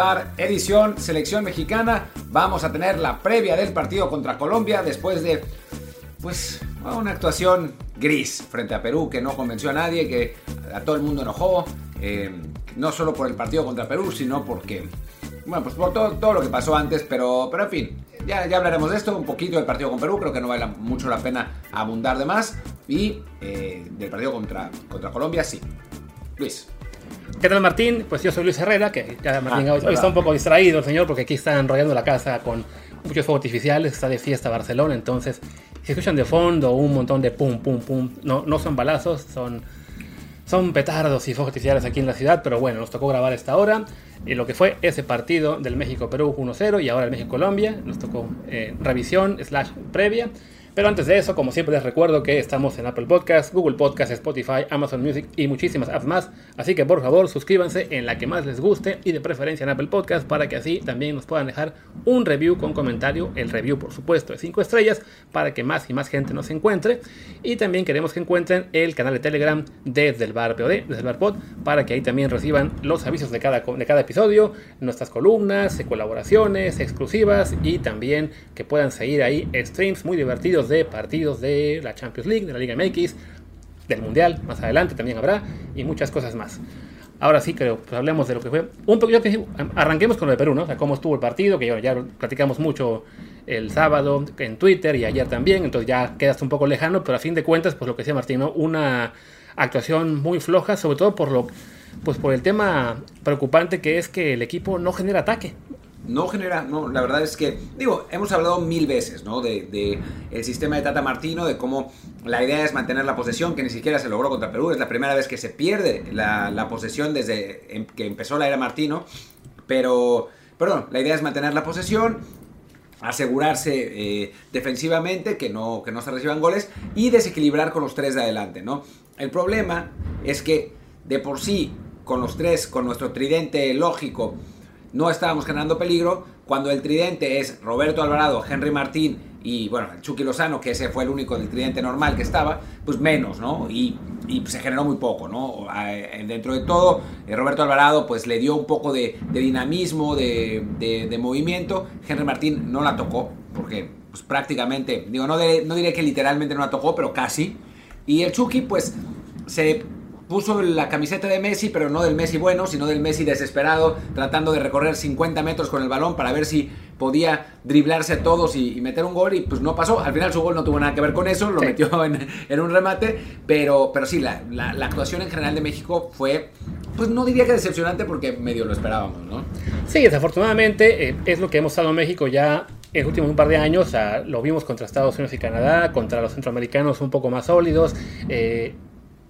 Bar, edición Selección Mexicana, vamos a tener la previa del partido contra Colombia después de, pues, una actuación gris frente a Perú que no convenció a nadie, que a todo el mundo enojó, eh, no solo por el partido contra Perú, sino porque, bueno, pues por todo, todo lo que pasó antes, pero, pero en fin, ya, ya hablaremos de esto, un poquito del partido con Perú, creo que no vale mucho la pena abundar de más, y eh, del partido contra, contra Colombia, sí. Luis. ¿Qué tal Martín? Pues yo soy Luis Herrera, que ya Martín Ah, hoy, está un poco distraído el señor porque aquí está enrollando la casa con muchos fuegos artificiales, está de fiesta Barcelona, entonces si escuchan de fondo un montón de pum, pum, pum, no, no son balazos, son, son petardos y fuegos artificiales aquí en la ciudad, pero bueno, nos tocó grabar esta hora. Y lo que fue ese partido del México-Perú 1-0 y ahora el México-Colombia, nos tocó eh, revisión slash previa. Pero antes de eso, como siempre les recuerdo que estamos en Apple Podcasts, Google Podcasts, Spotify, Amazon Music y muchísimas apps más. Así que por favor suscríbanse en la que más les guste y de preferencia en Apple Podcasts para que así también nos puedan dejar un review con comentario. El review por supuesto de 5 estrellas para que más y más gente nos encuentre. Y también queremos que encuentren el canal de Telegram desde el bar POD, desde el bar pod, para que ahí también reciban los avisos de cada, de cada episodio, nuestras columnas, colaboraciones exclusivas y también que puedan seguir ahí streams muy divertidos de partidos de la Champions League, de la Liga MX, del Mundial, más adelante también habrá, y muchas cosas más. Ahora sí, creo, pues hablemos de lo que fue. Un poquito, arranquemos con lo de Perú, ¿no? O sea, cómo estuvo el partido, que ya, platicamos mucho el sábado en Twitter y ayer también, entonces ya quedaste un poco lejano, pero a fin de cuentas, pues lo que decía Martín, ¿no? Una actuación muy floja, sobre todo por lo pues por el tema preocupante que es que el equipo no genera ataque. No genera, no, la verdad es que, digo, hemos hablado mil veces, ¿no? De, el sistema de Tata Martino, de cómo la idea es mantener la posesión, que ni siquiera se logró contra Perú, es la primera vez que se pierde la, la posesión desde em- que empezó la era Martino, pero, perdón, la idea es mantener la posesión, asegurarse eh, defensivamente que no, que no se reciban goles y desequilibrar con los tres de adelante, ¿no? El problema es que de por sí, con los tres, con nuestro tridente lógico, no estábamos generando peligro. Cuando el tridente es Roberto Alvarado, Henry Martín y, bueno, Chucky Lozano, que ese fue el único del tridente normal que estaba, pues menos, ¿no? Y, y se generó muy poco, ¿no? Dentro de todo, eh, Roberto Alvarado pues le dio un poco de, dinamismo, de, de- de movimiento. Henry Martín no la tocó, porque pues prácticamente, digo, no, de- no diré que literalmente no la tocó, pero casi. Y el Chucky pues se puso la camiseta de Messi, pero no del Messi bueno, sino del Messi desesperado, tratando de recorrer 50 metros con el balón para ver si podía driblarse a todos y, y meter un gol, y pues no pasó. Al final su gol no tuvo nada que ver con eso, lo Sí. metió en, en un remate, pero, pero sí, la, la- la actuación en general de México fue, pues no diría que decepcionante porque medio lo esperábamos, ¿no? Sí, desafortunadamente eh, es lo que hemos estado en México ya en los últimos un par de años. lo vimos contra Estados Unidos y Canadá, contra los centroamericanos un poco más sólidos. eh,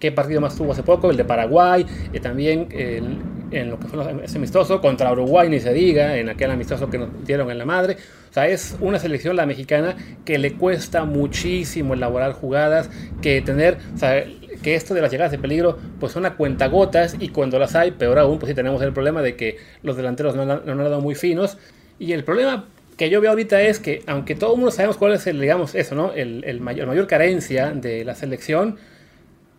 ¿Qué partido más tuvo hace poco? El de Paraguay. eh, también el- en lo que fue ese amistoso contra Uruguay, ni se diga, en aquel amistoso que nos dieron en la madre. O sea, es una selección, la mexicana, que le cuesta muchísimo elaborar jugadas, que tener, o sea, que esto de las llegadas de peligro, pues son a cuentagotas y cuando las hay, peor aún, pues sí tenemos el problema de que los delanteros no, no han dado muy finos. Y el problema que yo veo ahorita es que, aunque todo el mundo sabemos cuál es el, digamos, eso, ¿no? El, el mayor, mayor carencia de la selección,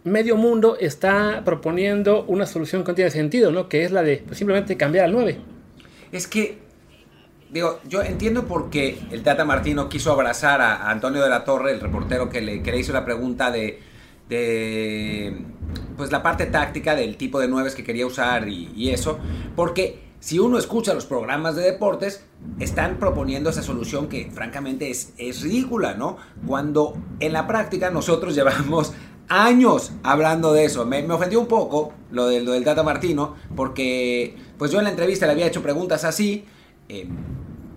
medio mundo está proponiendo una solución que no tiene sentido, ¿no? Que es la de pues, simplemente cambiar al 9. Es que, digo, yo entiendo por qué el Tata Martino quiso abrazar a, Antonio de la Torre, el reportero que le, que le hizo la pregunta de, de, pues la parte táctica del tipo de nueves que quería usar y, y eso, porque si uno escucha los programas de deportes, están proponiendo esa solución que francamente es, es ridícula, ¿no? Cuando en la práctica nosotros llevamos años hablando de eso. Me, ofendió un poco lo, de, lo del Tata Martino, porque pues yo en la entrevista le había hecho preguntas así. eh,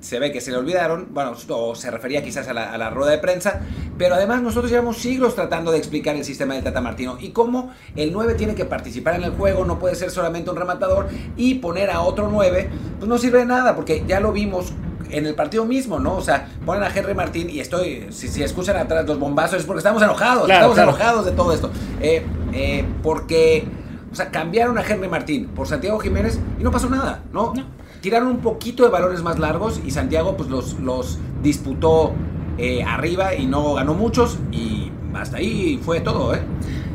se ve que se le olvidaron, bueno, o se refería quizás a la, a la, rueda de prensa, pero además nosotros llevamos siglos tratando de explicar el sistema del Tata Martino y cómo el 9 tiene que participar en el juego, no puede ser solamente un rematador y poner a otro 9, pues no sirve de nada, porque ya lo vimos en el partido mismo, ¿no? O sea, ponen a Henry Martín y estoy, si, si escuchan atrás los bombazos es porque estamos enojados, Claro, estamos claro. enojados de todo esto. Eh, eh, porque, o sea, cambiaron a Henry Martín por Santiago Jiménez y no pasó nada, ¿no? Tiraron un poquito de balones más largos y Santiago pues los, los disputó eh, arriba y no ganó muchos y hasta ahí fue todo, ¿eh?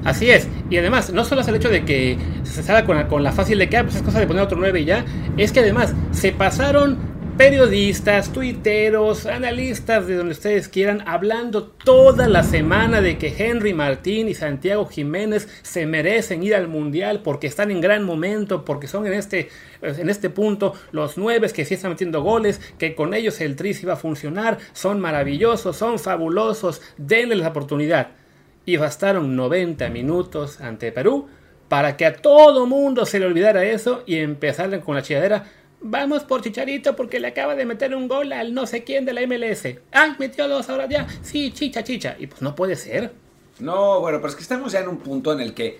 Así es. Y además, no solo es el hecho de que se salga con la, con la fácil de que ah, pues es cosa de poner otro 9 y ya, es que además se pasaron periodistas, tuiteros, analistas de donde ustedes quieran, hablando toda la semana de que Henry Martín y Santiago Jiménez se merecen ir al Mundial porque están en gran momento, porque son en este, en este punto los nueve que sí están metiendo goles, que con ellos el Tris iba a funcionar, son maravillosos, son fabulosos, denles la oportunidad y bastaron 90 minutos ante Perú para que a todo mundo se le olvidara eso y empezaran con la chilladera. Vamos por Chicharito porque le acaba de meter un gol al no sé quién de la MLS. ¡Ay, metió dos ahora ya! Sí, chicha, chicha. Y pues no puede ser. No, bueno, pero es que estamos ya en un punto en el que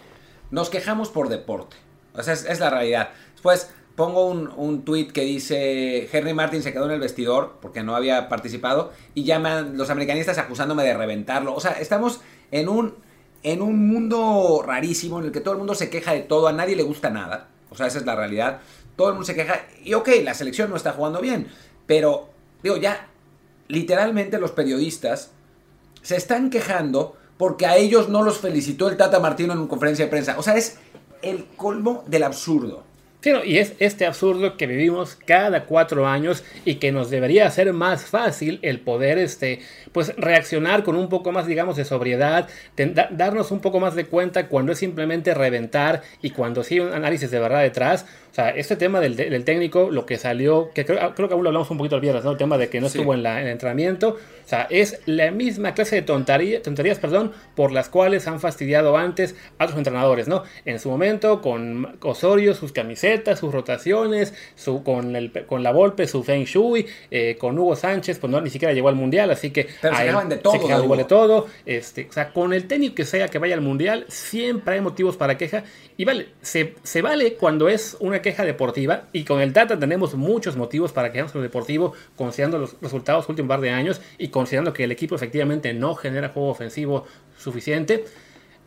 nos quejamos por deporte. O sea, es, es la realidad. Después pongo un, un tweet que dice Henry Martin se quedó en el vestidor porque no había participado y llaman los americanistas acusándome de reventarlo. O sea, estamos en un, en un mundo rarísimo en el que todo el mundo se queja de todo, a nadie le gusta nada. O sea, esa es la realidad. Todo el mundo se queja. Y ok, la selección no está jugando bien. Pero, digo, ya, literalmente los periodistas se están quejando porque a ellos no los felicitó el Tata Martino en una conferencia de prensa. O sea, es el colmo del absurdo. Sí, y es este absurdo que vivimos cada cuatro años y que nos debería hacer más fácil el poder este, pues, reaccionar con un poco más, digamos, de sobriedad, darnos un poco más de cuenta cuando es simplemente reventar y cuando sí un análisis de verdad detrás. Sea, este tema del, del técnico, lo que salió, que creo, creo, que aún lo hablamos un poquito el viernes, ¿no? El tema de que no Sí. estuvo en, la, en el entrenamiento. O sea, es la misma clase de tontería, tonterías perdón, por las cuales han fastidiado antes a otros entrenadores, ¿no? En su momento, con Osorio, sus camisetas, sus rotaciones, su, con, el, con la Volpe, su Feng Shui, eh, con Hugo Sánchez, pues no, ni siquiera llegó al Mundial, así que... Pero se él- de todo, Se quejaban de igual de Hugo. todo. Este, o sea, con el técnico que sea que vaya al Mundial, siempre hay motivos para queja. Y vale, se, se vale cuando es una queja deportiva. Y con el Tata tenemos muchos motivos para quejarnos lo deportivo, considerando los resultados del último par de años y considerando que el equipo efectivamente no genera juego ofensivo suficiente.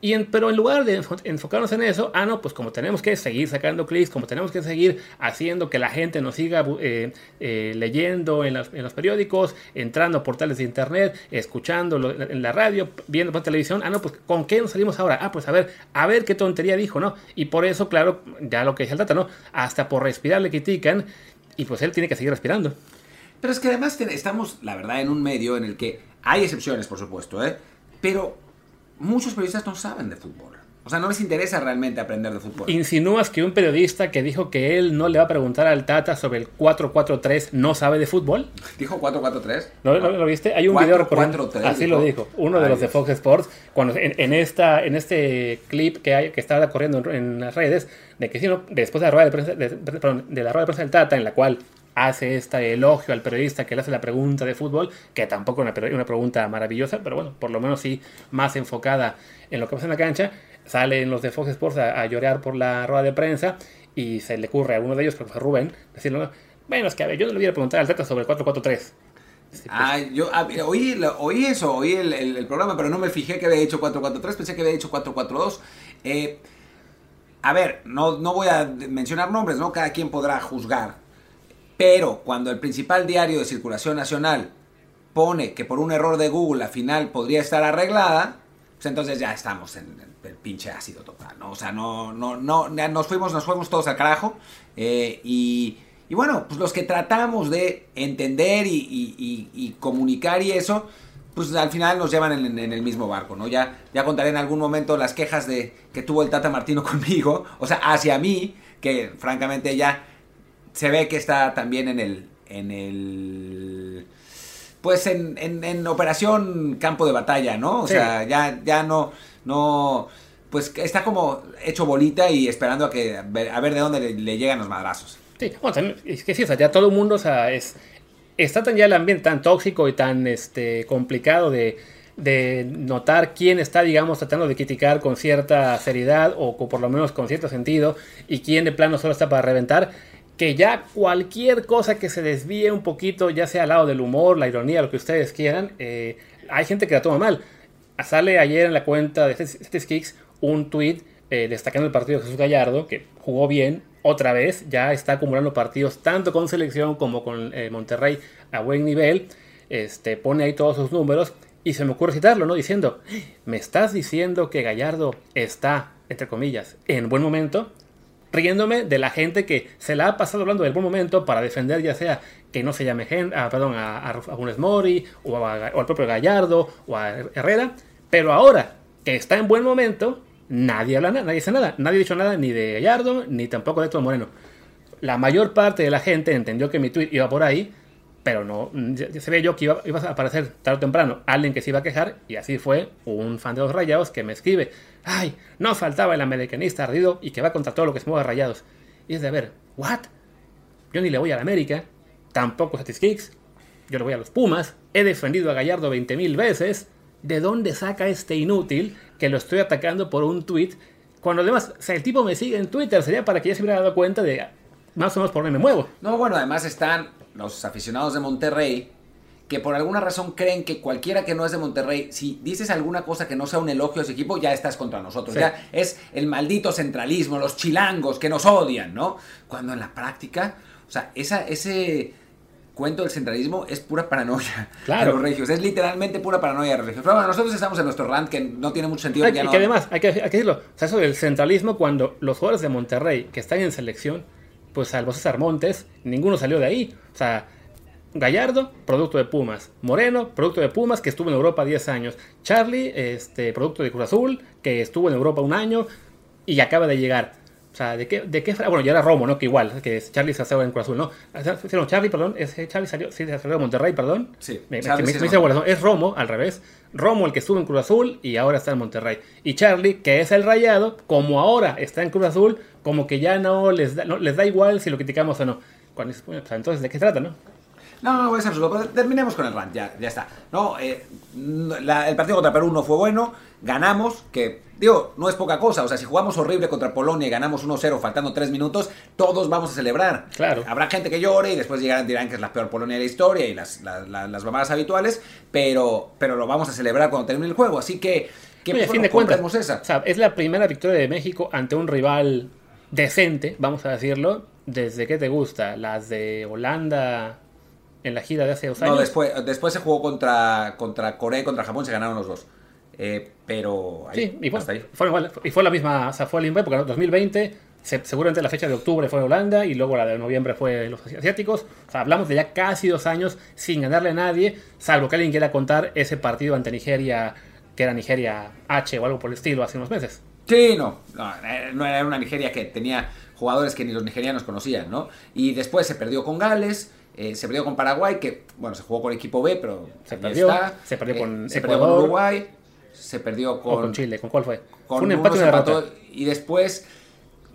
Y pero en lugar de enfo- enfocarnos en eso, ah, no, pues como tenemos que seguir sacando clics, como tenemos que seguir haciendo que la gente nos siga eh, eh, leyendo en, los periódicos, entrando a portales de internet, escuchando en la radio, viendo por televisión, ah, no, pues ¿con qué nos salimos ahora? Ah, pues a ver, a ver qué tontería dijo, ¿no? Y por eso, claro, ya lo que dice el Tata, ¿no? Hasta por respirar le critican y pues él tiene que seguir respirando. Pero es que además estamos, la verdad, en un medio en el que hay excepciones, por supuesto, ¿eh? Pero muchos periodistas no saben de fútbol. O sea, no les interesa realmente aprender de fútbol. ¿Insinúas que un periodista que dijo que él no le va a preguntar al Tata sobre el 4-4-3 no sabe de fútbol? ¿Dijo 4-4-3? ¿No, no lo viste? Hay un Cuatro, video recorriendo- cuatro, tres, Así dijo. lo dijo. Uno de Ay, los de. Fox Sports. Cuando en, en esta, en este clip que hay, que está corriendo en, en las redes, de que si no, después de la rueda de prensa, de, perdón, de la rueda de prensa del Tata, en la cual hace este elogio al periodista que le hace la pregunta de fútbol, que tampoco es una, pre- una pregunta maravillosa, pero bueno, por lo menos sí más enfocada en lo que pasa en la cancha, salen los de Fox Sports a, llorar por la rueda de prensa y se le ocurre a uno de ellos, que fue Rubén, decirle, bueno, es que a ver, yo no le voy a preguntar al Tata sobre el 4-4-3. Sí, pues, Ah, yo oí, oí eso, oí el, programa, pero no me fijé que había dicho 4-4-3, pensé que había dicho 4-4-2. Eh, a ver, no, no voy a mencionar nombres, ¿no? Cada quien podrá juzgar. Pero cuando el principal diario de circulación nacional pone que por un error de Google la final podría estar arreglada, pues entonces ya estamos en el, pinche ácido total, ¿no? O sea, no, no, no, nos fuimos, nos fuimos todos al carajo. eh, y, y bueno, pues los que tratamos de entender y comunicar y eso, pues al final nos llevan en, en el mismo barco, ¿no? Ya, ya contaré en algún momento las quejas de que tuvo el Tata Martino conmigo, o sea, hacia mí, que francamente ya se ve que está también en el, en el, pues en, en, en operación campo de batalla, ¿no? O Sí. sea, ya, ya no, no, pues está como hecho bolita y esperando a que, a ver, a ver de dónde le, le llegan los madrazos. Sí, bueno, también, es que sí, o sea, ya todo el mundo, o sea, es, está tan ya el ambiente tan tóxico y tan este, complicado de, de notar quién está, digamos, tratando de criticar con cierta seriedad o por lo menos con cierto sentido y quién de plano solo está para reventar, que ya cualquier cosa que se desvíe un poquito, ya sea al lado del humor, la ironía, lo que ustedes quieran, eh, hay gente que la toma mal. Sale ayer en la cuenta de Kicks un tweet eh, destacando el partido de Jesús Gallardo, que jugó bien otra vez, ya está acumulando partidos tanto con selección como con eh, Monterrey a buen nivel, este, pone ahí todos sus números y se me ocurre citarlo, ¿no? Diciendo, ¿me estás diciendo que Gallardo está, entre comillas, en buen momento? Riéndome de la gente que se la ha pasado hablando del buen momento para defender ya sea que no se llame ah, perdón, a, a, Mori o, o, al propio Gallardo o a Herrera, pero ahora que está en buen momento, nadie habla nada, nadie dice nada, nadie ha dicho nada ni de Gallardo ni tampoco de Héctor Moreno. La mayor parte de la gente entendió que mi tweet iba por ahí, pero no, se ve yo que iba, iba, a aparecer tarde o temprano alguien que se iba a quejar y así fue un fan de los rayados que me escribe ay, no faltaba el americanista ardido y que va contra todo lo que se mueva rayados. Y es de, a ver, ¿what? Yo ni le voy a la América, tampoco a Kicks, yo le voy a los Pumas, he defendido a Gallardo 20.000 veces. ¿De dónde saca este inútil que lo estoy atacando por un tweet? Cuando además, o el tipo me sigue en Twitter, sería para que ya se hubiera dado cuenta de más o menos por dónde me muevo. No, bueno, además están los aficionados de Monterrey que por alguna razón creen que cualquiera que no es de Monterrey, si dices alguna cosa que no sea un elogio a ese equipo, ya estás contra nosotros. Ya es el maldito centralismo, los chilangos que nos odian, ¿no? Cuando en la práctica, o sea, esa, ese cuento del centralismo es pura paranoia claro. los regios. Es literalmente pura paranoia de los regios. Pero bueno, nosotros estamos en nuestro rant que no tiene mucho sentido. y que además, hay que, hay que decirlo, o sea, eso del centralismo cuando los jugadores de Monterrey que están en selección, pues salvo César Montes, ninguno salió de ahí. O sea, Gallardo, producto de Pumas. Moreno, producto de Pumas, que estuvo en Europa 10 años. Charlie, este, producto de Cruz Azul, que estuvo en Europa un año y acaba de llegar. O sea, ¿de qué, de qué Bueno, ya era Romo, ¿no? Que igual, que es Charlie se en Cruz Azul, ¿no? No, Charlie, perdón, es, Charlie salió, sí, salió de Monterrey, perdón. Sí, me, me, es Romo, al revés. Romo el que estuvo en Cruz Azul y ahora está en Monterrey. Y Charlie, que es el rayado, como ahora está en Cruz Azul, como que ya no les da, no, les da igual si lo criticamos o no. Cuando, entonces, ¿de qué trata, no? No, no, es absurdo. terminemos con el rant, ya, ya está. No, eh, el partido contra Perú no fue bueno, ganamos, que digo, no es poca cosa. O sea, si jugamos horrible contra Polonia y ganamos 1-0 faltando 3 minutos, todos vamos a celebrar. Claro. Habrá gente que llore y después llegarán dirán que es la peor Polonia de la historia y las, las, las mamadas habituales, pero, pero lo vamos a celebrar cuando termine el juego. Así que, ¿qué Oye, fin de cuentas, esa? O sea, es la primera victoria de México ante un rival decente, vamos a decirlo. ¿Desde qué te gusta? ¿Las de Holanda, en la gira de hace dos años. No, después, después se jugó contra, contra Corea y contra Japón, se ganaron los dos. Eh, pero sí, y fue, Fue igual, y fue la misma, o sea, fue el mismo porque en 2020 seguramente la fecha de octubre fue Holanda y luego la de noviembre fue los asiáticos. O sea, hablamos de ya casi dos años sin ganarle a nadie, salvo que alguien quiera contar ese partido ante Nigeria, que era Nigeria H o algo por el estilo, hace unos meses. Sí, no, no, eh, no era una Nigeria que tenía jugadores que ni los nigerianos conocían, ¿no? Y después se perdió con Gales, eh, se perdió con Paraguay, que bueno, se jugó con equipo B, pero se perdió. Se perdió, con, se perdió con Uruguay, se perdió con, con Chile. ¿Con cuál fue? Con fue un empate de Y después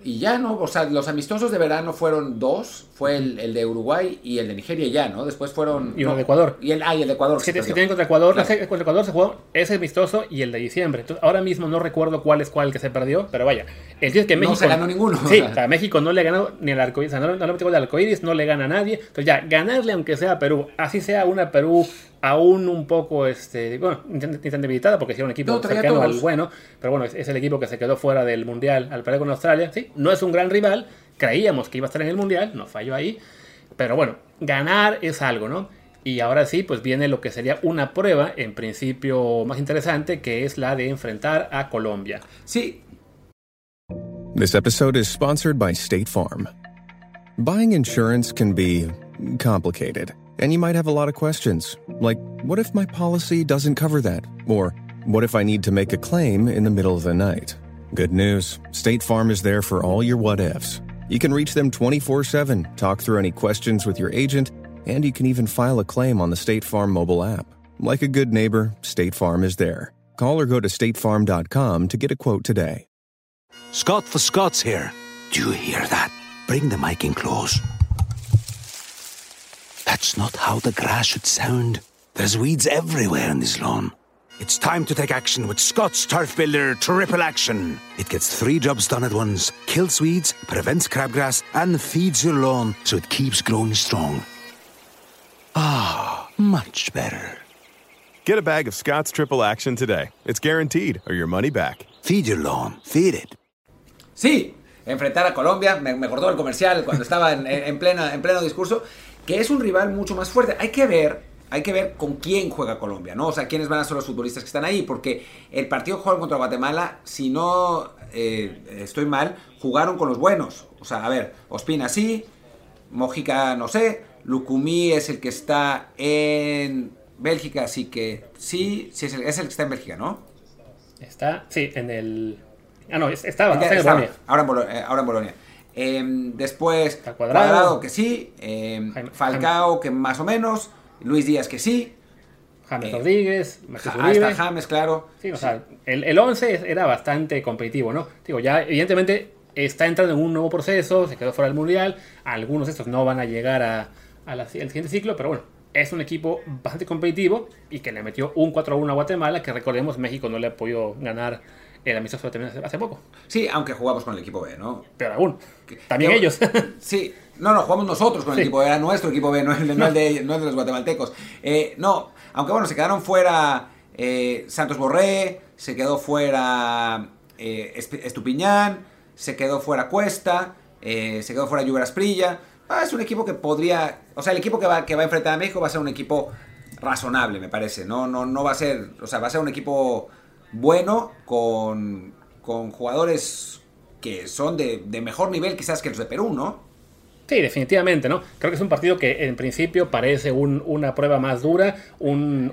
y ya, ¿no? O sea, los amistosos de verano fueron dos. Fue el, de Uruguay y el de Nigeria ya, ¿no? Después fueron... Y uno de Ecuador. Y el, ah, y el de Ecuador. Sí, si tienen contra Ecuador. Contra Ecuador se jugó ese amistoso y el de diciembre. Entonces, ahora mismo no recuerdo cuál es cuál que se perdió, pero vaya. El es que México... No se ganó ninguno. Sí, o sea, México no le ganó ni al arcoíris. O sea, no, no le el arcoíris, no le gana a nadie. Entonces ya, ganarle aunque sea a Perú, así sea una Perú aún un poco, este, bueno, ni tan debilitada porque es un equipo cercano al bueno, pero bueno, es, el equipo que se quedó fuera del Mundial al perder con Australia, sí, no es un gran rival, creíamos que iba a estar en el Mundial, no falló ahí, pero bueno, ganar es algo, ¿no? Y ahora sí, pues viene lo que sería una prueba, en principio más interesante, que es la de enfrentar a Colombia. Sí. This episode is sponsored by State Farm. Buying insurance can be complicated. And you might have a lot of questions, like what if my policy doesn't cover that? Or what if I need to make a claim in the middle of the night? Good news State Farm is there for all your what ifs. You can reach them 24 7, talk through any questions with your agent, and you can even file a claim on the State Farm mobile app. Like a good neighbor, State Farm is there. Call or go to statefarm.com to get a quote today. Scott for Scots here. Do you hear that? Bring the mic in close. That's not how the grass should sound. There's weeds everywhere in this lawn. It's time to take action with Scott's Turf Builder Triple Action. It gets three jobs done at once kills weeds, prevents crabgrass, and feeds your lawn so it keeps growing strong. Ah, much better. Get a bag of Scott's Triple Action today. It's guaranteed, or your money back. Feed your lawn, feed it. Sí, enfrentar a Colombia, me, me cortó el comercial cuando estaba en, en, plena, en pleno discurso, que es un rival mucho más fuerte. Hay que ver, hay que ver con quién juega Colombia, ¿no? O sea, quiénes van a ser los futbolistas que están ahí, porque el partido jugaron contra Guatemala, si no eh, estoy mal, jugaron con los buenos. O sea, a ver, Ospina sí, Mojica no sé, Lucumí es el que está en Bélgica, así que sí, sí es el, es el que está en Bélgica, ¿no? Está, sí, en el... Ah, no, estaba, está en estaba, Bolonia. ahora en Bolonia. ahora en Bolonia. Después, Está Cuadrado. Cuadrado. que sí. em, Falcao, que más o menos. Luis Díaz, que sí. James Eh, Rodríguez, Ja- hasta James, claro. Sí, o sea, el, el 11 era bastante competitivo, ¿no? Digo, ya evidentemente está entrando en un nuevo proceso, se quedó fuera del Mundial, algunos de estos no van a llegar a, a la- al siguiente ciclo, pero bueno, es un equipo bastante competitivo y que le metió un 4-1 a Guatemala, que recordemos México no le ha podido ganar el amistoso también hace, hace poco, Sí, aunque jugamos con el equipo B, ¿no? pero aún, también que- ellos. Sí, no, no, jugamos nosotros con el Sí. equipo B, era nuestro equipo B, no el, no el de, no el de los guatemaltecos. Eh, no, aunque bueno, se quedaron fuera eh, Santos Borré, se quedó fuera eh, Estupiñán, se quedó fuera Cuesta, eh, se quedó fuera Lluvia Prilla. Ah, es un equipo que podría, o sea, el equipo que va, que va a enfrentar a México va a ser un equipo razonable, me parece. No, no, no va a ser, o sea, va a ser un equipo bueno con, con jugadores que son de, de mejor nivel quizás que los de Perú, ¿no? Sí, definitivamente, ¿no? Creo que es un partido que en principio parece un- una prueba más dura, un,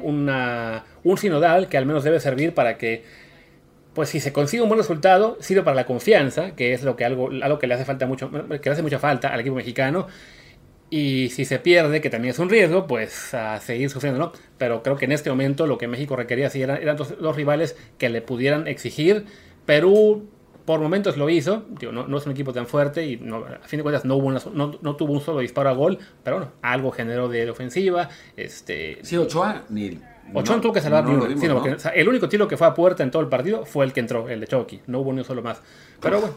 un sinodal que al menos debe servir para que, pues si se consigue un buen resultado, sirve para la confianza, que es lo que algo, algo que le hace falta mucho, que le hace mucha falta al equipo mexicano. Y si se pierde, que también es un riesgo, pues a seguir sufriendo, ¿no? Pero creo que en este momento lo que México requería sí eran, eran dos, dos rivales que le pudieran exigir. Perú por momentos lo hizo, digo, no, no es un equipo tan fuerte y no- a fin de cuentas no, hubo una no, no tuvo un solo disparo a gol, pero bueno, algo generó de ofensiva. Este, Sí, Ochoa, ni. Ochoa no tuvo que salvar ni uno. Sí, no, porque, o sea, el único tiro que fue a puerta en todo el partido fue el que entró, el de Chucky. No hubo ni un solo más. Pero bueno,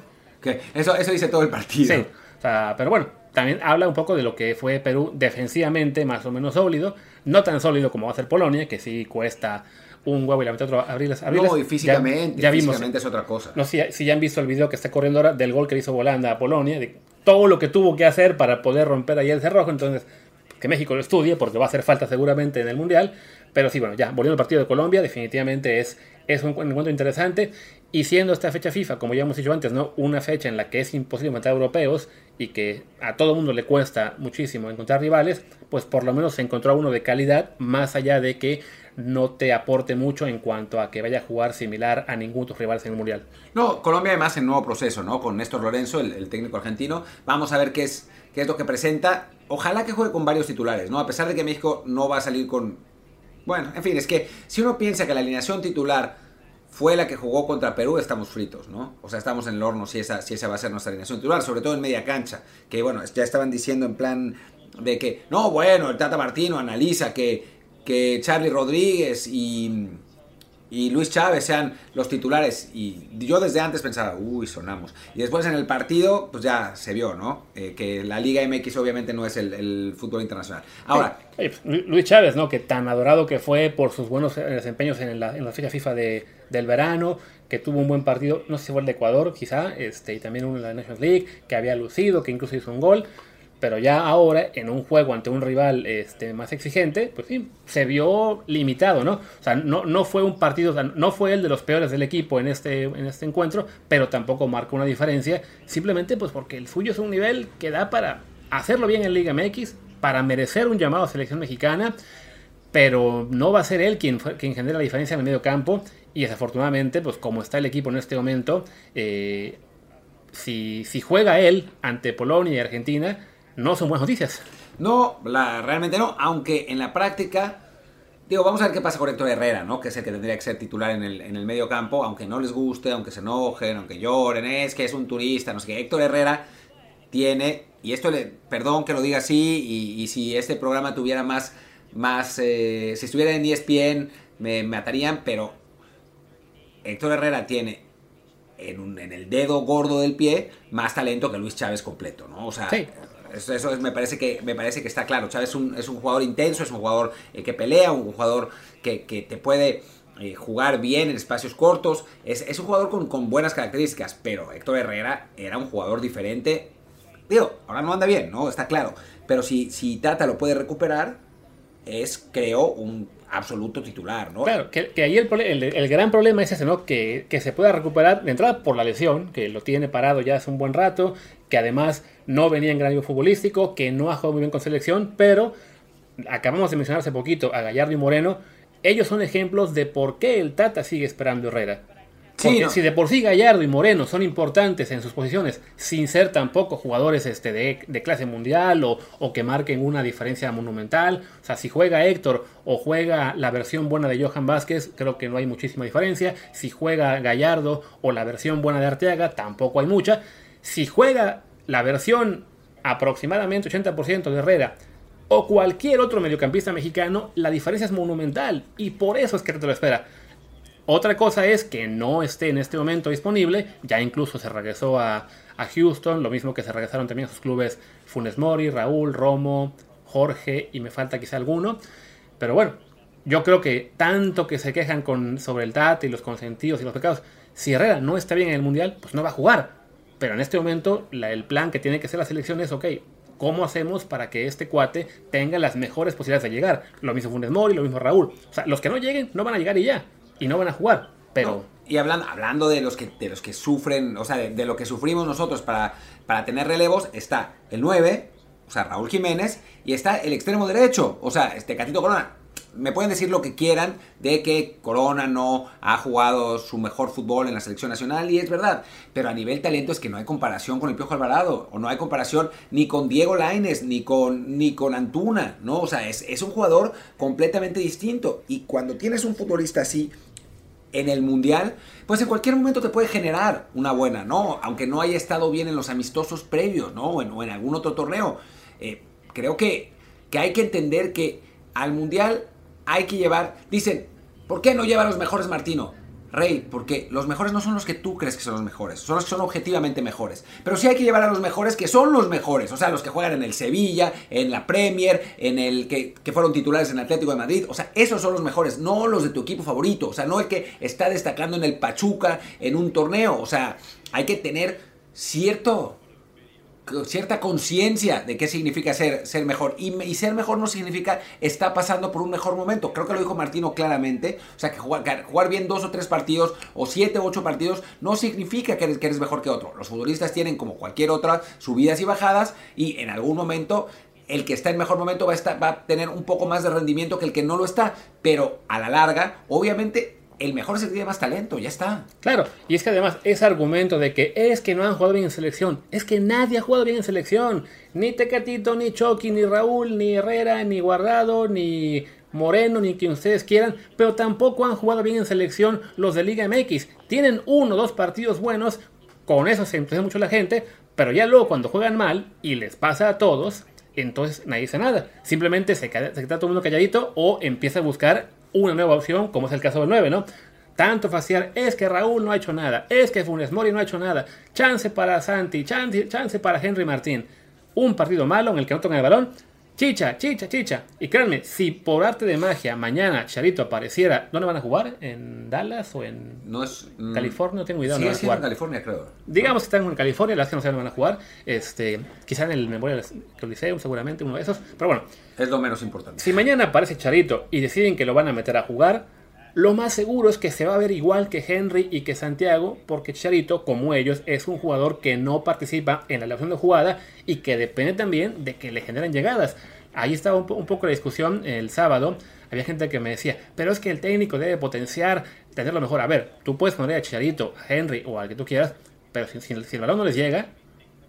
eso, eso dice todo el partido. sí. O sea, pero bueno, también habla un poco de lo que fue Perú defensivamente más o menos sólido. No tan sólido como va a ser Polonia, que sí cuesta un huevo y la mitad otro abrirles. abrirles. No, y Ya- físicamente, ya, vimos. físicamente es otra cosa. No sé si, si ya han visto el video que está corriendo ahora del gol que hizo Volanda a Polonia, de todo lo que tuvo que hacer para poder romper ahí el cerrojo. Entonces, que México lo estudie porque va a hacer falta seguramente en el Mundial. Pero sí, bueno, ya, volviendo al partido de Colombia, definitivamente es, es un encuentro interesante. Y siendo esta fecha FIFA, como ya hemos dicho antes, ¿no? una fecha en la que es imposible matar europeos y que a todo mundo le cuesta muchísimo encontrar rivales, pues por lo menos se encontró uno de calidad, más allá de que no te aporte mucho en cuanto a que vaya a jugar similar a ninguno de tus rivales en el Mundial. No, Colombia además en nuevo proceso, ¿no? Con Néstor Lorenzo, el, el técnico argentino. Vamos a ver qué es, qué es lo que presenta. Ojalá que juegue con varios titulares, ¿no? A pesar de que México no va a salir con... Bueno, en fin, es que si uno piensa que la alineación titular fue la que jugó contra Perú, estamos fritos, ¿no? O sea, estamos en el horno si esa, si esa va a ser nuestra alineación titular, sobre todo en media cancha. Que bueno, ya estaban diciendo en plan de que, no, bueno, el Tata Martino analiza que, que Charlie Rodríguez y, Luis Chávez sean los titulares. Y yo desde antes pensaba, uy, sonamos. Y después en el partido, pues ya se vio, ¿no? Eh, que la Liga MX obviamente no es el, fútbol internacional. Ahora, Oye, pues, Lu- Luis Chávez, ¿no? Que tan adorado que fue por sus buenos eh, desempeños en la, en la fecha FIFA de, del verano, que tuvo un buen partido, no sé si fue el de Ecuador, quizá, este, y también uno en la Nations League, que había lucido, que incluso hizo un gol. Pero ya ahora, en un juego ante un rival este, más exigente, pues sí, se vio limitado, ¿no? O sea, no, no fue un partido, no fue el de los peores del equipo en este, en este encuentro, pero tampoco marcó una diferencia, simplemente pues porque el suyo es un nivel que da para hacerlo bien en Liga MX, para merecer un llamado a selección mexicana, pero no va a ser él quien, quien genera la diferencia en el medio campo, y desafortunadamente, pues como está el equipo en este momento, eh, si, si juega él ante Polonia y Argentina, no son buenas noticias. no, la, realmente no. Aunque en la práctica, digo, vamos a ver qué pasa con Héctor Herrera, ¿no? Que es el que tendría que ser titular en el, en el medio campo, aunque no les guste, aunque se enojen, aunque lloren, es que es un turista, no sé qué. Héctor Herrera tiene, y esto le, perdón que lo diga así, y, y si este programa tuviera más, más eh, si estuviera en ESPN me matarían, pero Héctor Herrera tiene en, un- en el dedo gordo del pie más talento que Luis Chávez completo, ¿no? O sea, Sí. Eso, es- me, parece que, está claro. Chávez es un, jugador intenso, es un jugador eh, que pelea, un jugador que, te puede eh, jugar bien en espacios cortos. Es, un jugador con, buenas características, pero Héctor Herrera era un jugador diferente. Digo, ahora no anda bien, ¿no? Está claro. Pero si, Tata lo puede recuperar, es, creo, un absoluto titular, ¿no? Claro, que, que ahí el gran problema es ese, ¿no? Que, que se pueda recuperar de entrada por la lesión, que lo tiene parado ya hace un buen rato, que además no venía en gran nivel futbolístico, que no ha jugado muy bien con selección, pero acabamos de mencionar hace poquito a Gallardo y Moreno, ellos son ejemplos de por qué el Tata sigue esperando Herrera. Sí, no. si de por sí Gallardo y Moreno son importantes en sus posiciones, sin ser tampoco jugadores este, de, de clase mundial o, o que marquen una diferencia monumental, o sea, si juega Héctor o juega la versión buena de Johan Vázquez, creo que no hay muchísima diferencia. Si juega Gallardo o la versión buena de Arteaga, tampoco hay mucha. Si juega la versión aproximadamente 80% de Herrera o cualquier otro mediocampista mexicano, la diferencia es monumental y por eso es que te lo espera. Otra cosa es que no esté en este momento disponible. Ya incluso se regresó a, a Houston, lo mismo que se regresaron también a sus clubes Funes Mori, Raúl, Romo, Jorge y me falta quizá alguno. Pero bueno, yo creo que tanto que se quejan con, sobre el Tata y los consentidos y los pecados, si Herrera no está bien en el Mundial, pues no va a jugar. Pero en este momento la- el plan que tiene que hacer la selección es, ok, ¿cómo hacemos para que este cuate tenga las mejores posibilidades de llegar? Lo mismo Funes Mori, lo mismo Raúl. O sea, los que no lleguen no van a llegar y ya. Y no van a jugar. Pero... Y hablando, hablando de los que de los que sufren, o sea, de, de lo que sufrimos nosotros para, para tener relevos, está el 9, o sea, Raúl Jiménez, y está el extremo derecho, o sea, este Catito Corona. Me pueden decir lo que quieran de que Corona no ha jugado su mejor fútbol en la selección nacional, y es verdad, pero a nivel talento es que no hay comparación con el Piojo Alvarado, o no hay comparación ni con Diego Laines, ni con, ni con Antuna, ¿no? O sea, es, es un jugador completamente distinto, y cuando tienes un futbolista así, en el mundial, pues en cualquier momento te puede generar una buena, ¿no? Aunque no haya estado bien en los amistosos previos, ¿no? O en, algún otro torneo. Eh, creo que, que hay que entender que al mundial hay que llevar. Dicen, ¿por qué no lleva a los mejores Martino? Rey, porque los mejores no son los que tú crees que son los mejores, son los que son objetivamente mejores. Pero sí hay que llevar a los mejores que son los mejores, o sea, los que juegan en el Sevilla, en la Premier, en el que, que fueron titulares en Atlético de Madrid. O sea, esos son los mejores, no los de tu equipo favorito. O sea, no el que está destacando en el Pachuca en un torneo. O sea, hay que tener cierto cierta conciencia de qué significa ser, ser mejor. Y, ser mejor no significa está pasando por un mejor momento. Creo que lo dijo Martino claramente. O sea, que jugar, jugar bien dos o tres partidos, o siete o ocho partidos, no significa que eres, que eres mejor que otro. Los futbolistas tienen, como cualquier otra, subidas y bajadas, y en algún momento el que está en mejor momento va a, estar, va a tener un poco más de rendimiento que el que no lo está. Pero a la larga, obviamente, el mejor que tiene más talento, ya está. Claro, y es que además ese argumento de que es que no han jugado bien en selección, es que nadie ha jugado bien en selección. Ni Tecatito, ni Chucky, ni Raúl, ni Herrera, ni Guardado, ni Moreno, ni quien ustedes quieran, pero tampoco han jugado bien en selección los de Liga MX. Tienen uno o dos partidos buenos, con eso se entusiasma mucho la gente, pero ya luego cuando juegan mal, y les pasa a todos, entonces nadie dice nada. Simplemente se queda, se queda todo el mundo calladito o empieza a buscar una nueva opción, como es el caso del 9, ¿no? Tanto faciar, es que Raúl no ha hecho nada, es que Funes Mori no ha hecho nada, chance para Santi, chance, chance para Henry Martín. Un partido malo en el que no tocan el balón, chicha, chicha, chicha. Y créanme, si por arte de magia mañana Charito apareciera, ¿dónde van a jugar? ¿En Dallas o en no es, mm, California? No tengo idea. Van a jugar. en California, creo. Digamos que están en California, las que no sé dónde van a jugar. Este, quizá en el Memorial Coliseum, seguramente, uno de esos. Pero bueno, es lo menos importante. Si mañana aparece Charito y deciden que lo van a meter a jugar, lo más seguro es que se va a ver igual que Henry y que Santiago, porque Charito, como ellos, es un jugador que no participa en la elección de jugada y que depende también de que le generen llegadas. Ahí estaba un, po un poco la discusión el sábado. Había gente que me decía, pero es que el técnico debe potenciar, tenerlo mejor. A ver, tú puedes poner a Charito, a Henry o al que tú quieras, pero si, si, si el balón no les llega,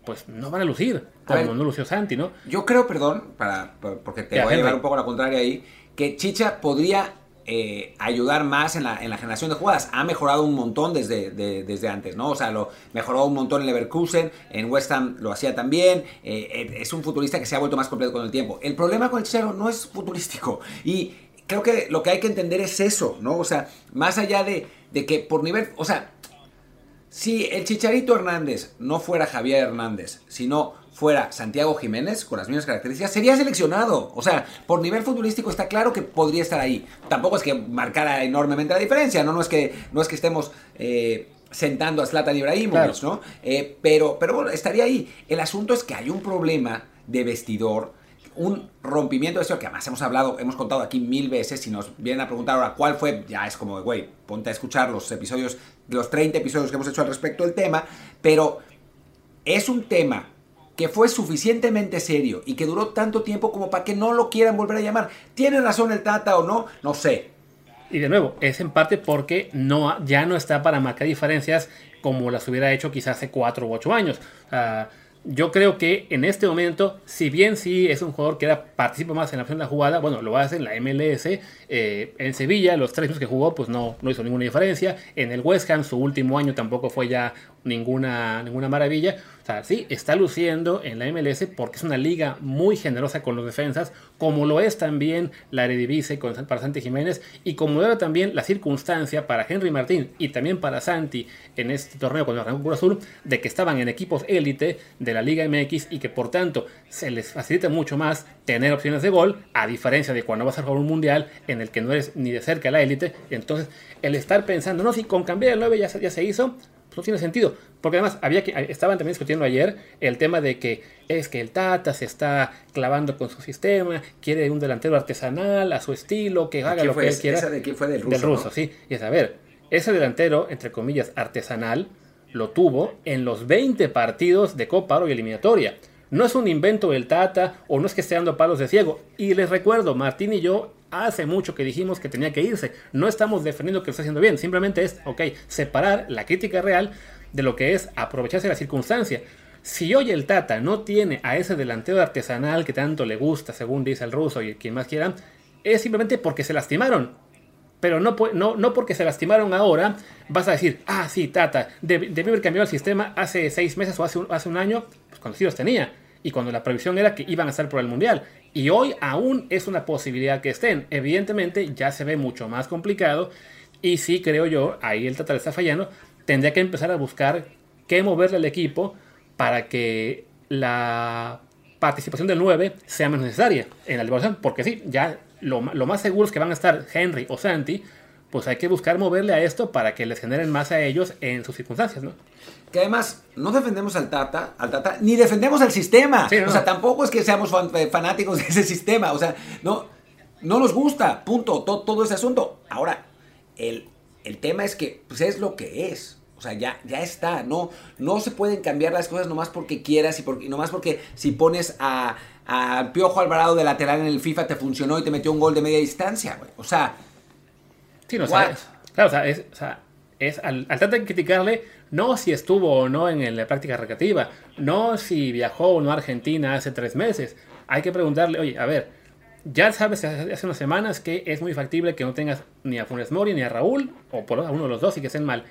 pues no van a lucir, como ver, no lució Santi, ¿no? Yo creo, perdón, para, porque te voy a llevar un poco a la contraria ahí, que Chicha podría eh, ayudar más en la, en la, generación de jugadas. Ha mejorado un montón desde, desde antes, ¿no? O sea, lo mejoró un montón en Leverkusen, en West Ham lo hacía también. Eh, es un futurista que se ha vuelto más completo con el tiempo. El problema con el Chicharito no es futurístico. Y creo que lo que hay que entender es eso, ¿no? O sea, más allá de, de que por nivel, o sea, si el Chicharito Hernández no fuera Javier Hernández, sino fuera Santiago Jiménez con las mismas características, sería seleccionado. O sea, por nivel futbolístico está claro que podría estar ahí. Tampoco es que marcara enormemente la diferencia, no, no, es, que, no es que estemos eh, sentando a Zlatan Ibrahimovic, ¿no? Eh, pero, pero bueno, estaría ahí. El asunto es que hay un problema de vestidor un rompimiento de eso que además hemos hablado, hemos contado aquí mil veces. Si nos vienen a preguntar ahora cuál fue, ya es como, güey, ponte a escuchar los episodios, los 30 episodios que hemos hecho al respecto del tema. Pero es un tema que fue suficientemente serio y que duró tanto tiempo como para que no lo quieran volver a llamar. ¿Tiene razón el Tata o no? No sé. Y de nuevo, es en parte porque no, ya no está para marcar diferencias como las hubiera hecho quizás hace 4 u 8 años. Uh, yo creo que en este momento, si bien sí es un jugador que era, participa más en la opción de la jugada, bueno, lo hace en la MLS, eh, en Sevilla, los tres años que jugó, pues no, no hizo ninguna diferencia. En el West Ham, su último año tampoco fue ya ninguna, ninguna maravilla. O sea, sí, está luciendo en la MLS porque es una liga muy generosa con los defensas, como lo es también la Eredivisie con, para Santi Jiménez y como era también la circunstancia para Henry Martín y también para Santi en este torneo con el Cruz Azul, de que estaban en equipos élite de la Liga MX y que por tanto se les facilita mucho más tener opciones de gol, a diferencia de cuando vas a jugar un mundial en el que no eres ni de cerca la élite. Entonces, el estar pensando, no, si con cambiar el 9 ya, ya se hizo, no tiene sentido. Porque además había que, estaban también discutiendo ayer el tema de que es que el Tata se está clavando con su sistema, quiere un delantero artesanal a su estilo, que haga lo que él quiera. ¿Esa de quién fue del ruso? Del ruso, sí. Y es a ver, ese delantero, entre comillas, artesanal, lo tuvo en los 20 partidos de Copa Oro y eliminatoria. No es un invento del Tata o no es que esté dando palos de ciego. Y les recuerdo, Martín y yo hace mucho que dijimos que tenía que irse. No estamos defendiendo que lo está haciendo bien, simplemente es, ok, separar la crítica real de lo que es aprovecharse de la circunstancia. Si hoy el Tata no tiene a ese delantero artesanal que tanto le gusta, según dice el ruso y quien más quiera, es simplemente porque se lastimaron. Pero no, no, no porque se lastimaron ahora, vas a decir, ah, sí, Tata, debió haber cambiado el sistema hace seis meses o hace un, hace un año, pues cuando sí los tenía. Y cuando la previsión era que iban a estar por el Mundial. Y hoy aún es una posibilidad que estén. Evidentemente ya se ve mucho más complicado. Y sí creo yo, ahí el Tata está fallando, tendría que empezar a buscar qué moverle al equipo para que la participación del 9 sea menos necesaria en la liberación. Porque sí, ya lo, más seguro es que van a estar Henry o Santi, pues hay que buscar moverle a esto para que les generen más a ellos en sus circunstancias, ¿no? Que además no defendemos al Tata, al Tata, ni defendemos al sistema. Sí, no. O sea, tampoco es que seamos fan, eh, fanáticos de ese sistema. O sea, no, no nos gusta, punto, todo, todo ese asunto. Ahora, el, el tema es que pues es lo que es. O sea, ya, ya está. No, no se pueden cambiar las cosas nomás porque quieras y, por, y nomás porque si pones a, a Piojo Alvarado de lateral en el FIFA te funcionó y te metió un gol de media distancia, güey. O sea. Sí, no sabes. Claro, o sea, es, o sea, es al, al tratar de criticarle, no si estuvo o no en la práctica recreativa, no si viajó o no a Argentina hace tres meses. Hay que preguntarle, oye, a ver, ya sabes hace unas semanas que es muy factible que no tengas ni a Funes Mori ni a Raúl, o por a uno de los dos y que estén mal.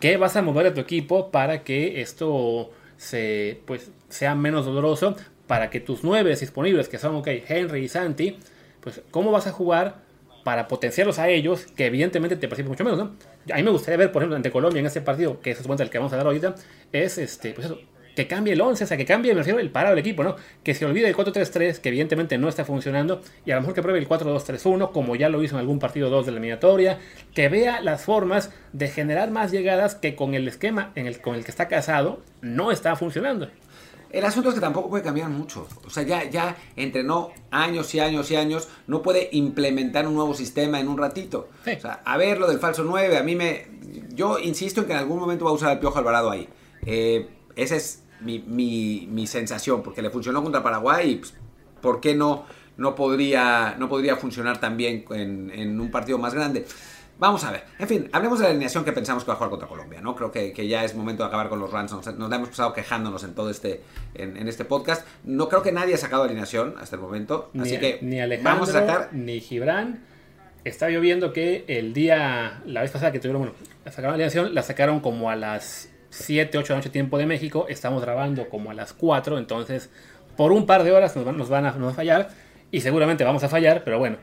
¿Qué vas a mover a tu equipo para que esto se, pues, sea menos doloroso? Para que tus nueve disponibles, que son, ok, Henry y Santi, pues, ¿cómo vas a jugar para potenciarlos a ellos, que evidentemente te participan mucho menos, ¿no? A mí me gustaría ver, por ejemplo, ante Colombia en ese partido, que es el que vamos a dar ahorita, es este, pues eso, que cambie el 11, o sea, que cambie, me refiero, el parado del equipo, ¿no? Que se olvide el 4-3-3, que evidentemente no está funcionando, y a lo mejor que pruebe el 4-2-3-1, como ya lo hizo en algún partido 2 de la eliminatoria, que vea las formas de generar más llegadas que con el esquema en el, con el que está casado no está funcionando. El asunto es que tampoco puede cambiar mucho. O sea, ya, ya entrenó años y años y años, no puede implementar un nuevo sistema en un ratito. Sí. O sea, a ver lo del falso 9, a mí me... Yo insisto en que en algún momento va a usar el Piojo Alvarado ahí. Eh, esa es mi, mi, mi, sensación, porque le funcionó contra Paraguay y pues, ¿por qué no, no, podría, no podría funcionar también en, en un partido más grande? Vamos a ver. En fin, hablemos de la alineación que pensamos que va a jugar contra Colombia, ¿no? Creo que, que ya es momento de acabar con los runs. Nos, nos la hemos pasado quejándonos en todo este, en, en, este podcast. No creo que nadie ha sacado alineación hasta el momento. Así ni, que ni Alejandro, vamos a sacar. Ni Gibran. Está lloviendo que el día, la vez pasada que tuvieron, bueno, la sacaron la alineación, la sacaron como a las 7, 8 de la noche tiempo de México, estamos grabando como a las 4, entonces por un par de horas nos van, nos van a, nos va a fallar y seguramente vamos a fallar, pero bueno,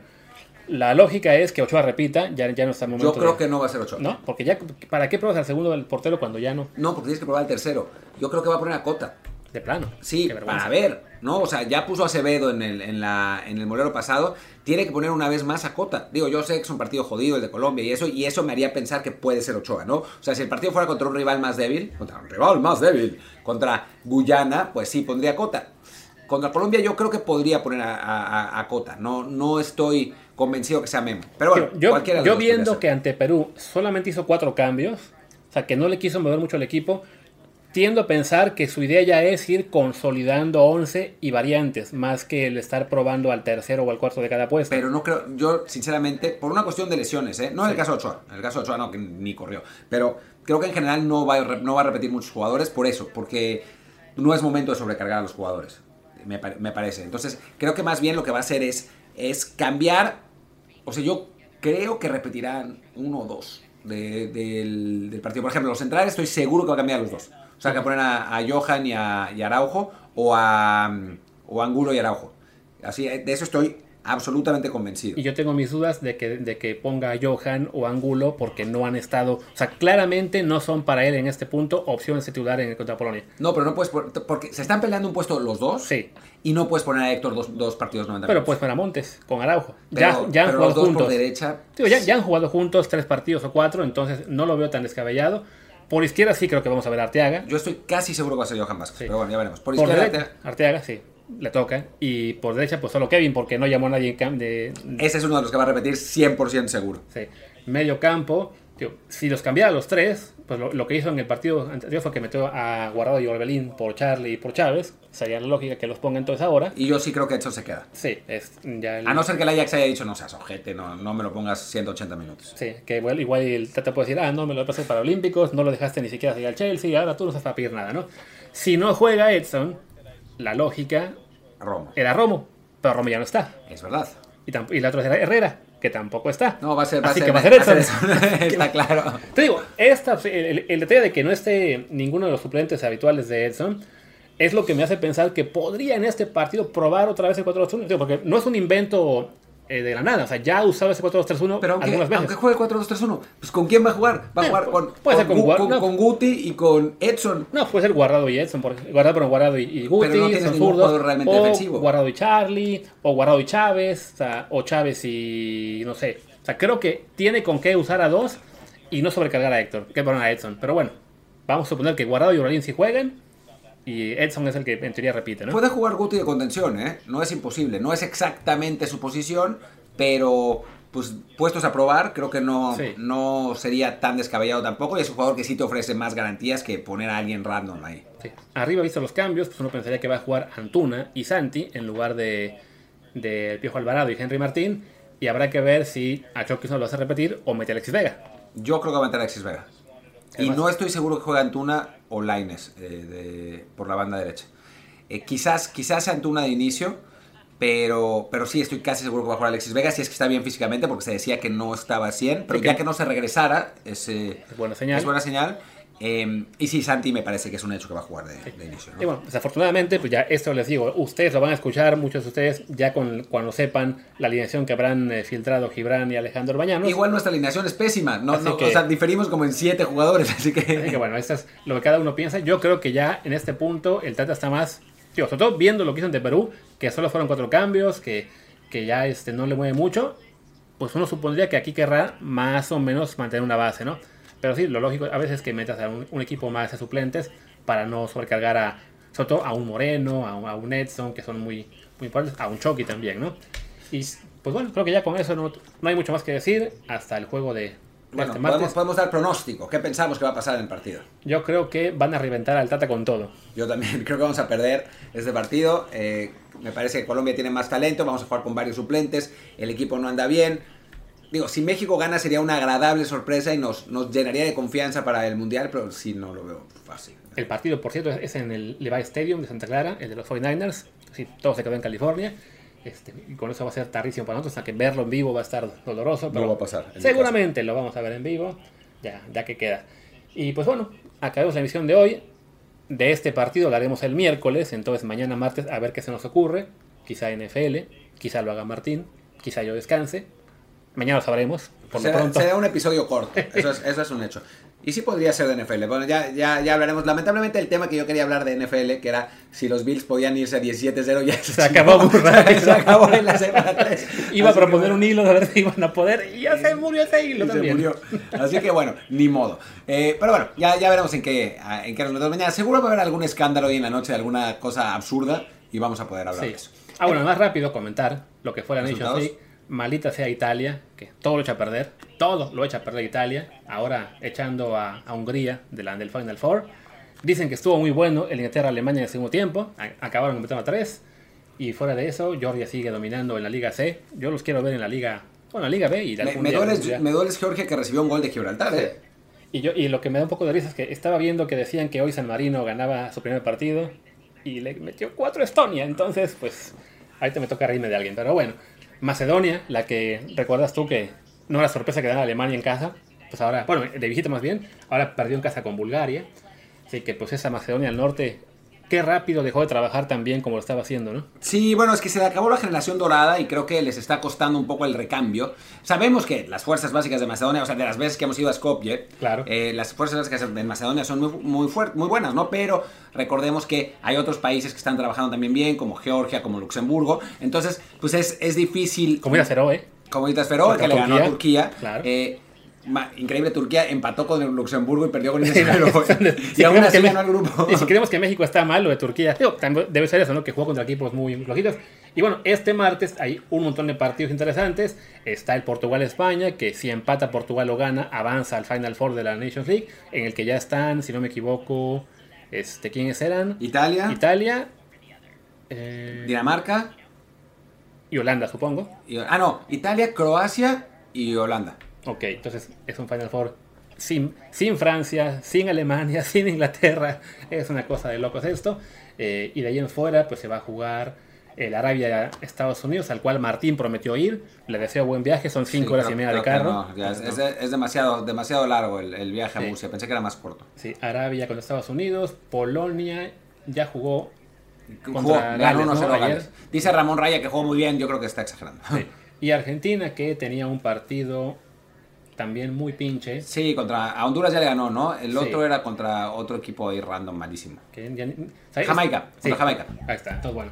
la lógica es que Ochoa repita, ya, ya no está el momento. Yo creo de- que no va a ser Ochoa. ¿No? Porque ya, ¿para qué pruebas al segundo del portero cuando ya no? No, porque tienes que probar el tercero. Yo creo que va a poner a Cota. De plano. Sí, para ver, ¿no? O sea, ya puso a Acevedo en el, en, la, en el molero pasado, tiene que poner una vez más a Cota. Digo, yo sé que es un partido jodido el de Colombia y eso, y eso me haría pensar que puede ser Ochoa, ¿no? O sea, si el partido fuera contra un rival más débil, contra un rival más débil, contra Guyana, pues sí, pondría a Cota. Contra Colombia yo creo que podría poner a, a- a Cota, no, no estoy convencido que sea Memo. Pero bueno, yo cualquiera de yo viendo que ante Perú solamente hizo cuatro cambios, o sea, que no le quiso mover mucho el equipo, tiendo a pensar que su idea ya es ir consolidando 11 y variantes, más que el estar probando al tercero o al cuarto de cada puesto. Pero no creo, yo sinceramente, por una cuestión de lesiones, ¿eh? no en el caso de Ochoa, en el caso de Ochoa no, que ni corrió, pero creo que en general no va, a re- no va a repetir muchos jugadores por eso, porque no es momento de sobrecargar a los jugadores, me parece. Entonces, creo que más bien lo que va a hacer es, es cambiar, o sea, yo creo que repetirán uno o dos de- del, partido. Por ejemplo, los centrales estoy seguro que va a cambiar los dos. O sea, que va a a, Johan y a Araujo, o a, o a Angulo y Araujo. Así, de eso estoy absolutamente convencido. Y yo tengo mis dudas de que, de que ponga a Johan o Angulo porque no han estado, o sea, claramente no son para él en este punto opciones de titular en el contra Polonia. No, pero no puedes porque se están peleando un puesto los dos. Sí. Y no puedes poner a Héctor dos, dos partidos 90 Pero minutos. pues para Montes, con Araujo. Pero- ya, ya han pero jugado los dos juntos. por derecha. Digo, ya, ya han jugado juntos tres partidos o cuatro, entonces no lo veo tan descabellado. Por izquierda sí creo que vamos a ver a Arteaga. Yo estoy casi seguro que va a ser Johan Vázquez. Sí. Pero bueno, ya veremos. Por, Por izquierda, derecha, Arteaga, sí, le toca. Y por derecha, pues solo Kevin, porque no llamó a nadie en de, ese es uno de los que va a repetir 100% seguro. sí. medio campo. Tío, si los cambiara los tres, pues lo, lo que hizo en el partido anterior fue que metió a Guardado y Orbelín por Charlie y por Chávez. Sería la lógica que los ponga entonces ahora. Y yo sí creo que Edson se queda. Sí, es ya el- A no ser que el Ajax haya dicho, no seas ojete, no, no me lo pongas 180 minutos. Sí, que igual, igual el Tata puede decir, ah, no me lo pasé para Olímpicos, no lo dejaste ni siquiera seguir al Chelsea, ahora tú no sabes para pedir nada, ¿no? Si no juega Edson, la lógica era Romo, pero Romo ya no está. Es verdad. Y, la otra era Herrera, que tampoco está. No, va a ser, va Así ser, que va a ser Edson. Está claro. Te digo, esta, el, el- el detalle de que no esté ninguno de los suplentes habituales de Edson es lo que me hace pensar que podría en este partido probar otra vez el 4-2-3-1. Digo, Porque no es un invento eh, de la nada. O sea, ya ha usado ese 4-2-3-1 Pero aunque, algunas veces. aunque juegue 4-2-3-1, pues ¿con quién va a jugar? Va a jugar con, puede ser con Gu- con- no. con Guti y con Edson. No, puede ser Guardado y Edson. Porque, guardado, pero Guardado y, y Guti. Pero no son zurdos, jugador realmente o defensivo. Guardado y Charlie. O Guardado y Chávez. O, sea, o Chávez y. No sé. O sea, creo que tiene con qué usar a dos y no sobrecargar a Héctor. Que poner a Edson. Pero bueno, vamos a suponer que Guardado y Orbelín sí jueguen. Y Edson es el que en teoría repite, ¿no? Puede jugar Guti de contención, ¿eh? No es imposible. No es exactamente su posición, pero pues puestos a probar, creo que no, Sí. no sería tan descabellado tampoco. Y es un jugador que sí te ofrece más garantías que poner a alguien random ahí. Sí. Arriba, visto los cambios, pues uno pensaría que va a jugar Antuna y Santi en lugar de, de Piojo Alvarado y Henry Martín. Y habrá que ver si a Chucky no lo hace repetir o mete a Alexis Vega. Yo creo que va a meter a Alexis Vega. Y Además- no estoy seguro que juegue Antuna o Laines eh, de- por la banda derecha. Eh, quizás, quizás sea Antuna de inicio, pero, pero sí estoy casi seguro que va a jugar Alexis Vega, si es que está bien físicamente, porque se decía que no estaba a 100, pero ya que no se regresara, es, eh, Es buena señal. es buena señal. Eh, y sí, Santi me parece que es un hecho que va a jugar de, de inicio. ¿no? Y bueno, desafortunadamente, pues ya esto les digo, ustedes lo van a escuchar, muchos de ustedes, ya con, cuando sepan la alineación que habrán eh, filtrado Gibran y Alejandro Bañanos. Igual nuestra alineación es pésima, no, Así no, que- o sea, diferimos como en siete jugadores, así que... Así que bueno, esto es lo que cada uno piensa. Yo creo que ya en este punto el Tata está más, tío, sobre todo viendo lo que hizo ante Perú, que solo fueron cuatro cambios, que, que ya este, no le mueve mucho, pues uno supondría que aquí querrá más o menos mantener una base, ¿no? Pero sí, lo lógico a veces es que metas a un, un equipo más de suplentes para no sobrecargar a, sobre todo a un Moreno, a un, a un Edson, que son muy, muy importantes, a un Chucky también, ¿no? Y pues bueno, creo que ya con eso no, no hay mucho más que decir hasta el juego de, Bueno, este podemos, podemos dar pronóstico. ¿Qué pensamos que va a pasar en el partido? Yo creo que van a reventar al Tata con todo. Yo también creo que vamos a perder este partido. Eh, me parece que Colombia tiene más talento. Vamos a jugar con varios suplentes. El equipo no anda bien. Digo, si México gana sería una agradable sorpresa y nos, nos llenaría de confianza para el Mundial, pero sí no lo veo fácil. El partido, por cierto, es en el Levi Stadium de Santa Clara, el de los 49ers. Sí, todo se quedó en California. Este, y con eso va a ser tardísimo para nosotros, o sea que verlo en vivo va a estar doloroso. Pero va a pasar, Seguramente lo vamos a ver en vivo, ya, ya que queda. Y pues bueno, acabamos la emisión de hoy. De este partido lo haremos el miércoles, entonces mañana martes a ver qué se nos ocurre. Quizá NFL, quizá lo haga Martín, quizá yo descanse. Mañana lo sabremos, por lo será, pronto. será un episodio corto, eso es, eso es un hecho. Y sí podría ser de NFL. Bueno, ya, ya, ya hablaremos. Lamentablemente el tema que yo quería hablar de NFL, que era si los Bills podían irse a 17-0, ya Se acabó muy rápido. Se acabó en la semana 3. Iba a proponer un hilo de ver si iban a poder y ya se murió ese hilo Y se también. murió. Así que bueno, ni modo. Eh, pero bueno, ya, ya veremos en qué, en qué nos metemos mañana. Seguro va a haber algún escándalo hoy en la noche de alguna cosa absurda y vamos a poder hablar Sí. de eso. Ah, bueno, más rápido comentar lo que fue la Nations Maldita sea Italia, que todo lo echa a perder. Todo lo echa a perder Italia. Ahora echando a, a Hungría de la, del Final Four. Dicen que estuvo muy bueno el Inglaterra-Alemania en el segundo tiempo. A- acabaron empezando a tres. Y fuera de eso, Georgia sigue dominando en la Liga C. Yo los quiero ver en la Liga, bueno, la Liga B y Me, algún me día- duele, me duele Georgia que recibió un gol de Gibraltar, ¿eh? Y, yo, y lo que me da un poco de risa es que estaba viendo que decían que hoy San Marino ganaba su primer partido y le metió cuatro a Estonia. Entonces, pues, ahorita me toca reírme de alguien. Pero bueno, Macedonia, la que recuerdas tú que no era sorpresa que ganara Alemania en casa, pues ahora, bueno, de visita más bien, ahora perdió en casa con Bulgaria. Así que, pues, esa Macedonia del Norte, qué rápido dejó de trabajar tan bien como lo estaba haciendo, ¿no? Sí, bueno, es que se le acabó la generación dorada y creo que les está costando un poco el recambio. Sabemos que las fuerzas básicas de Macedonia, o sea, de las veces que hemos ido a Skopje, Claro. eh, las fuerzas básicas de Macedonia son muy, muy, fuert- muy buenas, ¿no? Pero recordemos que hay otros países que están trabajando también bien, como Georgia, como Luxemburgo. Entonces, pues es, es difícil. Como ir a Feroe. Como Feroe, Contra que le ganó a Turquía, claro. Eh, increíble, Turquía empató con el Luxemburgo y perdió con el Sí, Feroe. si y aún así ganó el grupo. Y si creemos que México está mal, lo de Turquía, digo, también debe ser eso, ¿no? Que juega contra equipos muy flojitos. Y bueno, este martes hay un montón de partidos interesantes. Está el Portugal-España, que si empata Portugal o gana, avanza al Final Four de la Nations League, en el que ya están, si no me equivoco, este, ¿quiénes eran? Italia, Italia eh, Dinamarca. y Holanda, supongo. y- ah, no, Italia, Croacia y Holanda. Ok, entonces es un Final Four sin, sin Francia, sin Alemania, sin Inglaterra. Es una cosa de locos esto. Eh, y de ahí en fuera, pues se va a jugar el Arabia-Estados Unidos, al cual Martín prometió ir. Le deseo buen viaje, son cinco Sí, horas creo- y media de carro. no, ya es, es- es demasiado, demasiado largo el, el viaje a. Murcia. Pensé que era más corto. Sí, Arabia contra Estados Unidos, Polonia ya jugó. Jugó, Contra Gales, 1-0 ¿no? a Gales. Ayer. Dice Ramón Raya que jugó muy bien. Yo creo que está exagerando. sí. Y Argentina, que tenía un partido también muy pinche. Sí, contra a Honduras ya le ganó, ¿no? El Sí. otro era contra otro equipo ahí random malísimo. Jamaica, contra Jamaica. Ahí está, entonces bueno.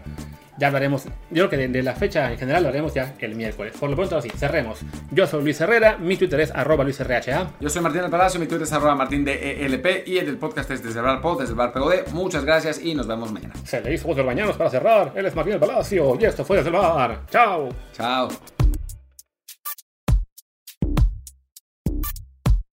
Ya hablaremos, yo creo que de, de la fecha en general lo haremos ya el miércoles. Por lo pronto, así, cerremos. Yo soy Luis Herrera, mi Twitter es arroba luisrha. Yo soy Martín del Palacio, mi Twitter es arroba martín de ELP y el del podcast es desde el bar pod, desde el bar POD. Muchas gracias y nos vemos mañana. Se le hizo del bañanos para cerrar. Él es Martín del Palacio y esto fue desde el bar. Chao. Chao.